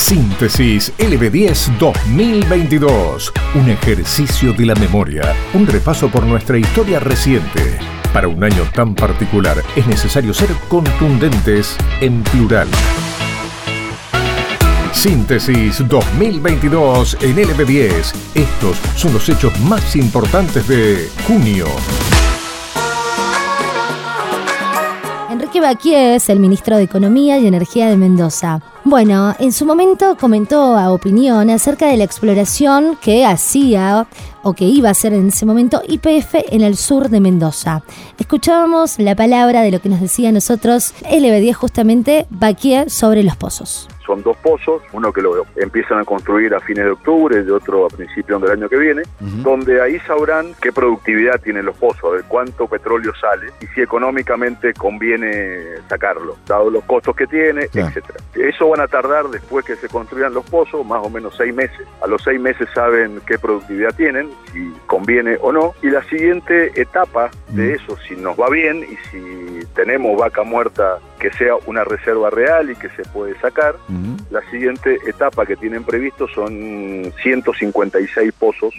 Síntesis LB10 2022. Un ejercicio de la memoria. Un repaso por nuestra historia reciente. Para un año tan particular es necesario ser contundentes en plural. Síntesis 2022 en LB10. Estos son los hechos más importantes de junio. Enrique Baquier es el ministro de Economía y Energía de Mendoza. Bueno, en su momento comentó a opinión acerca de la exploración que hacía o que iba a hacer en ese momento YPF en el sur de Mendoza. Escuchábamos la palabra de lo que nos decía a nosotros LB10 justamente Baquier sobre los pozos son dos pozos, uno que lo empiezan a construir a fines de octubre y otro a principios del año que viene, donde ahí sabrán qué productividad tienen los pozos, de cuánto petróleo sale y si económicamente conviene sacarlo, dado los costos que tiene, etcétera. Eso van a tardar después que se construyan los pozos, más o menos seis meses. A los seis meses saben qué productividad tienen, si conviene o no. Y la siguiente etapa de eso, si nos va bien y si tenemos vaca muerta que sea una reserva real y que se puede sacar. La siguiente etapa que tienen previsto son 156 pozos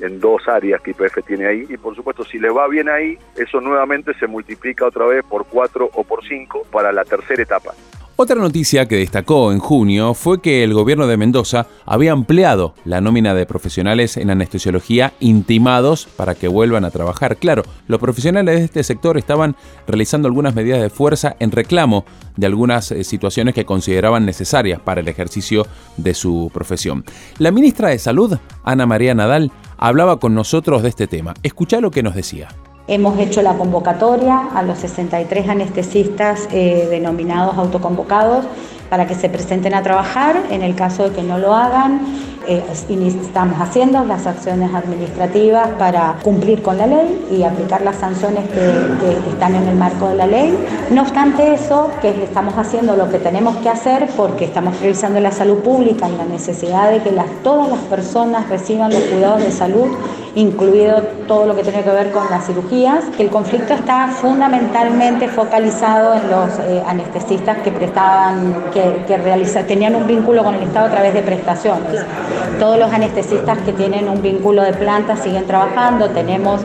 en dos áreas que IPF tiene ahí y por supuesto si le va bien ahí, eso nuevamente se multiplica otra vez por cuatro o por cinco para la tercera etapa. Otra noticia que destacó en junio fue que el gobierno de Mendoza había ampliado la nómina de profesionales en anestesiología intimados para que vuelvan a trabajar. Claro, los profesionales de este sector estaban realizando algunas medidas de fuerza en reclamo de algunas eh, situaciones que consideraban necesarias para el ejercicio de su profesión. La ministra de Salud, Ana María Nadal, hablaba con nosotros de este tema. Escucha lo que nos decía. Hemos hecho la convocatoria a los 63 anestesistas eh, denominados autoconvocados para que se presenten a trabajar. En el caso de que no lo hagan, eh, estamos haciendo las acciones administrativas para cumplir con la ley y aplicar las sanciones que, están en el marco de la ley. No obstante eso, que estamos haciendo lo que tenemos que hacer porque estamos revisando la salud pública y la necesidad de que las, todas las personas reciban los cuidados de salud, incluido todo lo que tiene que ver con las cirugías, que el conflicto está fundamentalmente focalizado en los eh, anestesistas que prestaban, que, que tenían un vínculo con el Estado a través de prestaciones. Todos los anestesistas que tienen un vínculo de planta siguen trabajando, tenemos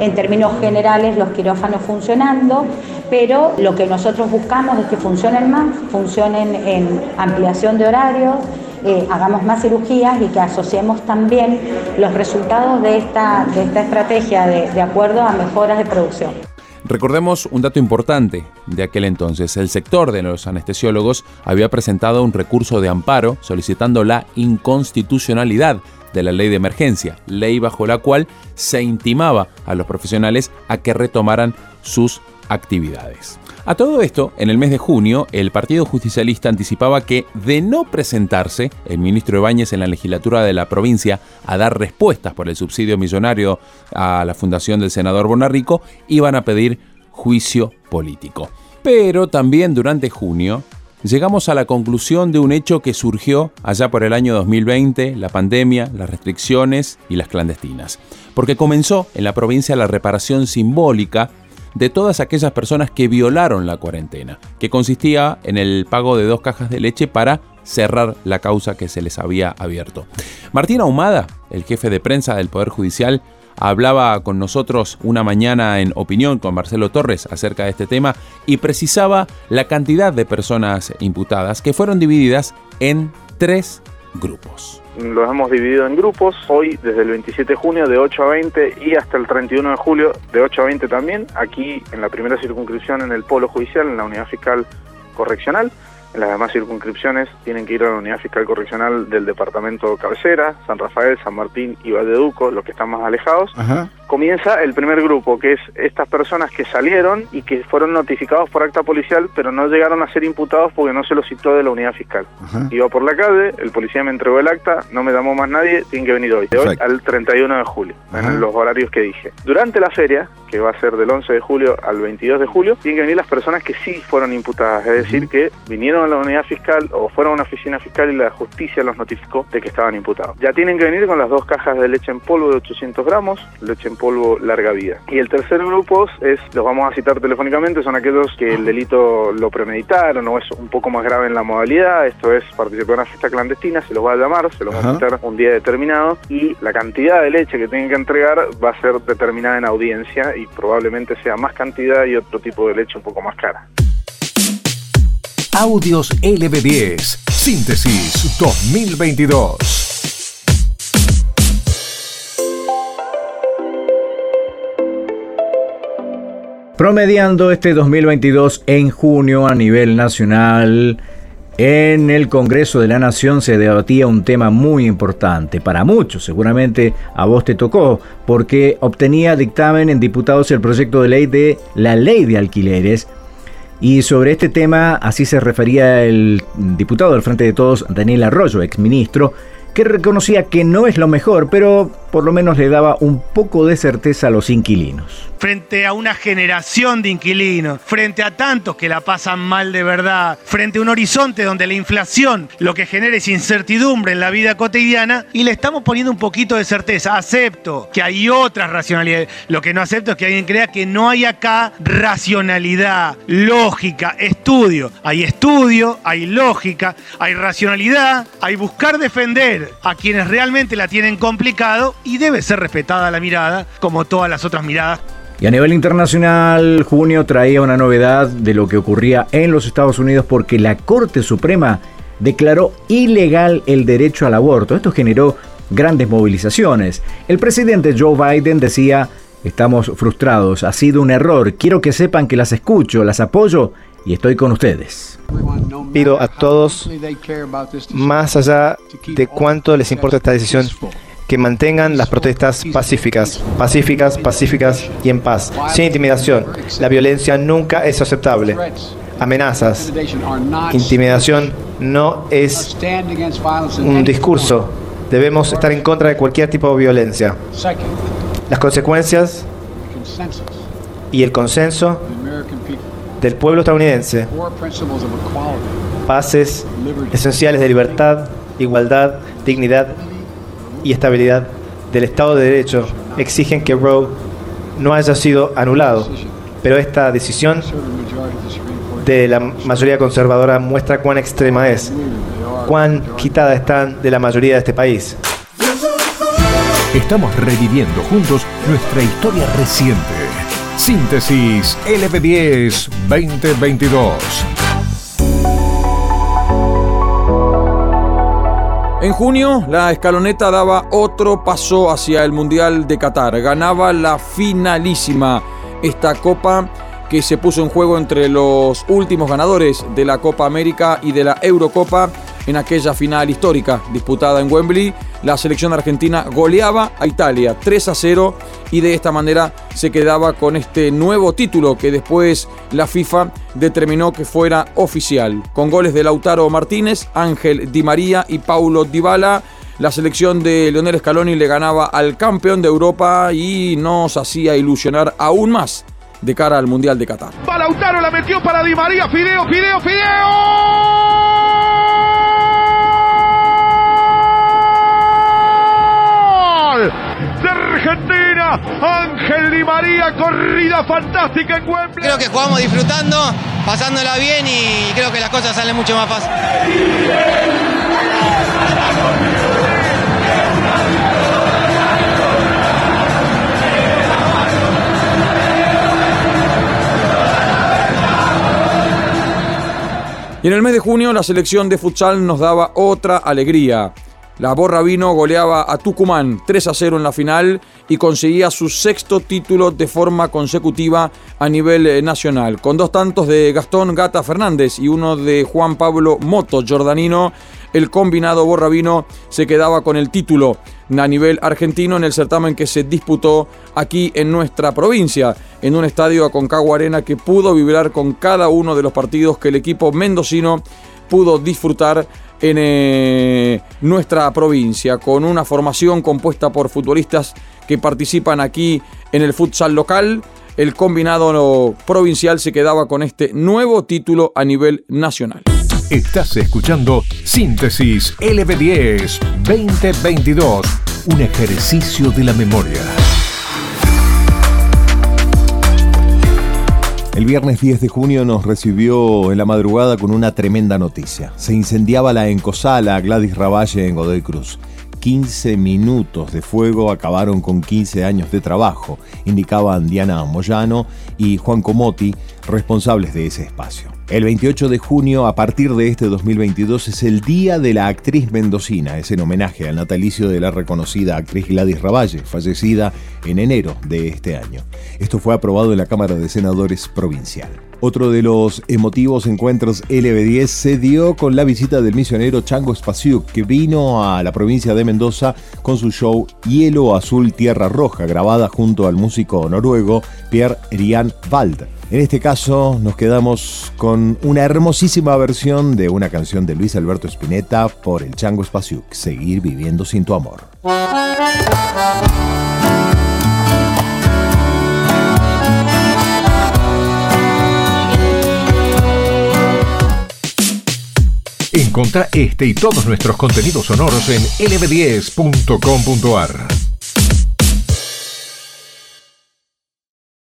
en términos generales los quirófanos funcionando, pero lo que nosotros buscamos es que funcionen más, funcionen en ampliación de horarios, eh, hagamos más cirugías y que asociemos también los resultados de esta, de esta estrategia de acuerdo a mejoras de producción. Recordemos un dato importante de aquel entonces. El sector de los anestesiólogos había presentado un recurso de amparo solicitando la inconstitucionalidad de la ley de emergencia, ley bajo la cual se intimaba a los profesionales a que retomaran sus actividades. A todo esto, en el mes de junio, el Partido Justicialista anticipaba que, de no presentarse el ministro Ibáñez en la legislatura de la provincia a dar respuestas por el subsidio millonario a la fundación del senador Bonarrico, iban a pedir juicio político. Pero también durante junio, llegamos a la conclusión de un hecho que surgió allá por el año 2020, la pandemia, las restricciones y las clandestinas. Porque comenzó en la provincia la reparación simbólica de todas aquellas personas que violaron la cuarentena, que consistía en el pago de dos cajas de leche para cerrar la causa que se les había abierto. Martín Ahumada, el jefe de prensa del Poder Judicial, hablaba con nosotros una mañana en opinión con Marcelo Torres acerca de este tema y precisaba la cantidad de personas imputadas que fueron divididas en tres grupos los hemos dividido en grupos, hoy desde el 27 de junio de 8 a 20 y hasta el 31 de julio de 8 a 20 también, aquí en la primera circunscripción en el Polo Judicial, en la Unidad Fiscal Correccional. En las demás circunscripciones tienen que ir a la unidad fiscal correccional del departamento cabecera, San Rafael, San Martín y Valdeduco, los que están más alejados. Comienza el primer grupo, que es estas personas que salieron y que fueron notificados por acta policial, pero no llegaron a ser imputados porque no se los citó de la unidad fiscal. Iba por la calle, el policía me entregó el acta, no me llamó más nadie, tienen que venir hoy, de hoy al 31 de julio, en los horarios que dije. Durante la feria, que va a ser del 11 de julio al 22 de julio, tienen que venir las personas que sí fueron imputadas, es decir, que vinieron a la unidad fiscal o fueron a una oficina fiscal y la justicia los notificó de que estaban imputados. Ya tienen que venir con las dos cajas de leche en polvo de 800 gramos, leche en en polvo larga vida. Y el tercer grupo es, los vamos a citar telefónicamente, son aquellos que el delito lo premeditaron o es un poco más grave en la modalidad, esto es participar en una fiesta clandestina, se los va a llamar, se los va a citar un día determinado y la cantidad de leche que tienen que entregar va a ser determinada en audiencia y probablemente sea más cantidad y otro tipo de leche un poco más cara. Audios LB10, Síntesis 2022. Promediando este 2022 en junio a nivel nacional, en el Congreso de la Nación se debatía un tema muy importante, para muchos seguramente a vos te tocó, porque obtenía dictamen en diputados el proyecto de ley de la ley de alquileres. Y sobre este tema así se refería el diputado del Frente de Todos, Daniel Arroyo, exministro, que reconocía que no es lo mejor, pero por lo menos le daba un poco de certeza a los inquilinos. Frente a una generación de inquilinos, frente a tantos que la pasan mal de verdad, frente a un horizonte donde la inflación lo que genera es incertidumbre en la vida cotidiana y le estamos poniendo un poquito de certeza. Acepto que hay otras racionalidades. Lo que no acepto es que alguien crea que no hay acá racionalidad, lógica, estudio. Hay estudio, hay lógica, hay racionalidad, hay buscar defender a quienes realmente la tienen complicado y debe ser respetada la mirada como todas las otras miradas. Y a nivel internacional, junio traía una novedad de lo que ocurría en los Estados Unidos porque la Corte Suprema declaró ilegal el derecho al aborto. Esto generó grandes movilizaciones. El presidente Joe Biden decía, estamos frustrados, ha sido un error, quiero que sepan que las escucho, las apoyo y estoy con ustedes. Pido a todos, más allá de cuánto les importa esta decisión, que mantengan las protestas pacíficas, pacíficas, pacíficas y en paz, sin intimidación. La violencia nunca es aceptable. Amenazas, intimidación no es un discurso. Debemos estar en contra de cualquier tipo de violencia. Las consecuencias y el consenso del pueblo estadounidense, bases esenciales de libertad, igualdad, dignidad y estabilidad del Estado de Derecho exigen que Roe no haya sido anulado, pero esta decisión de la mayoría conservadora muestra cuán extrema es, cuán quitada están de la mayoría de este país. Estamos reviviendo juntos nuestra historia reciente. Síntesis LB10 2022. En junio, la escaloneta daba otro paso hacia el Mundial de Qatar. Ganaba la finalísima. Esta copa que se puso en juego entre los últimos ganadores de la Copa América y de la Eurocopa en aquella final histórica disputada en Wembley. La selección argentina goleaba a Italia 3 a 0 y de esta manera se quedaba con este nuevo título que después la FIFA determinó que fuera oficial. Con goles de Lautaro Martínez, Ángel Di María y Paulo Dybala. La selección de Leonel Scaloni le ganaba al campeón de Europa y nos hacía ilusionar aún más de cara al Mundial de Qatar. Lautaro, la metió para Di María, Fideo, Fideo, Fideo. Argentina. Ángel Di María, corrida fantástica en Wembley. Creo que jugamos disfrutando, pasándola bien y creo que las cosas salen mucho más fácil. Y en el mes de junio la selección de futsal nos daba otra alegría. La Borra Vino goleaba a Tucumán 3 a 0 en la final y conseguía su sexto título de forma consecutiva a nivel eh, nacional. Con dos tantos de Gastón Gata Fernández y uno de Juan Pablo Moto Jordanino, el combinado Borravino se quedaba con el título a nivel argentino en el certamen que se disputó aquí en nuestra provincia, en un estadio Aconcagua Arena que pudo vibrar con cada uno de los partidos que el equipo mendocino pudo disfrutar en eh, nuestra provincia, con una formación compuesta por futbolistas que participan aquí en el futsal local. El combinado provincial se quedaba con este nuevo título a nivel nacional. Estás escuchando Síntesis LB10 2022, un ejercicio de la memoria. El viernes 10 de junio nos recibió en la madrugada con una tremenda noticia. Se incendiaba la encosala Gladys Ravalle en Godoy Cruz. 15 minutos de fuego acabaron con 15 años de trabajo, indicaban Diana Moyano y Juan Comotti, responsables de ese espacio. El 28 de junio, a partir de este 2022, es el Día de la Actriz Mendocina. Es en homenaje al natalicio de la reconocida actriz Gladys Ravalle, fallecida en enero de este año. Esto fue aprobado en la Cámara de Senadores Provincial. Otro de los emotivos encuentros LB10 se dio con la visita del misionero Chango Spasiuk, que vino a la provincia de Mendoza con su show Hielo Azul Tierra Roja, grabada junto al músico noruego Pierre Rian Wald. En este caso nos quedamos con una hermosísima versión de una canción de Luis Alberto Spinetta por el Chango Spasiuk, Seguir viviendo sin tu amor. Encontra este y todos nuestros contenidos sonoros en lb10.com.ar.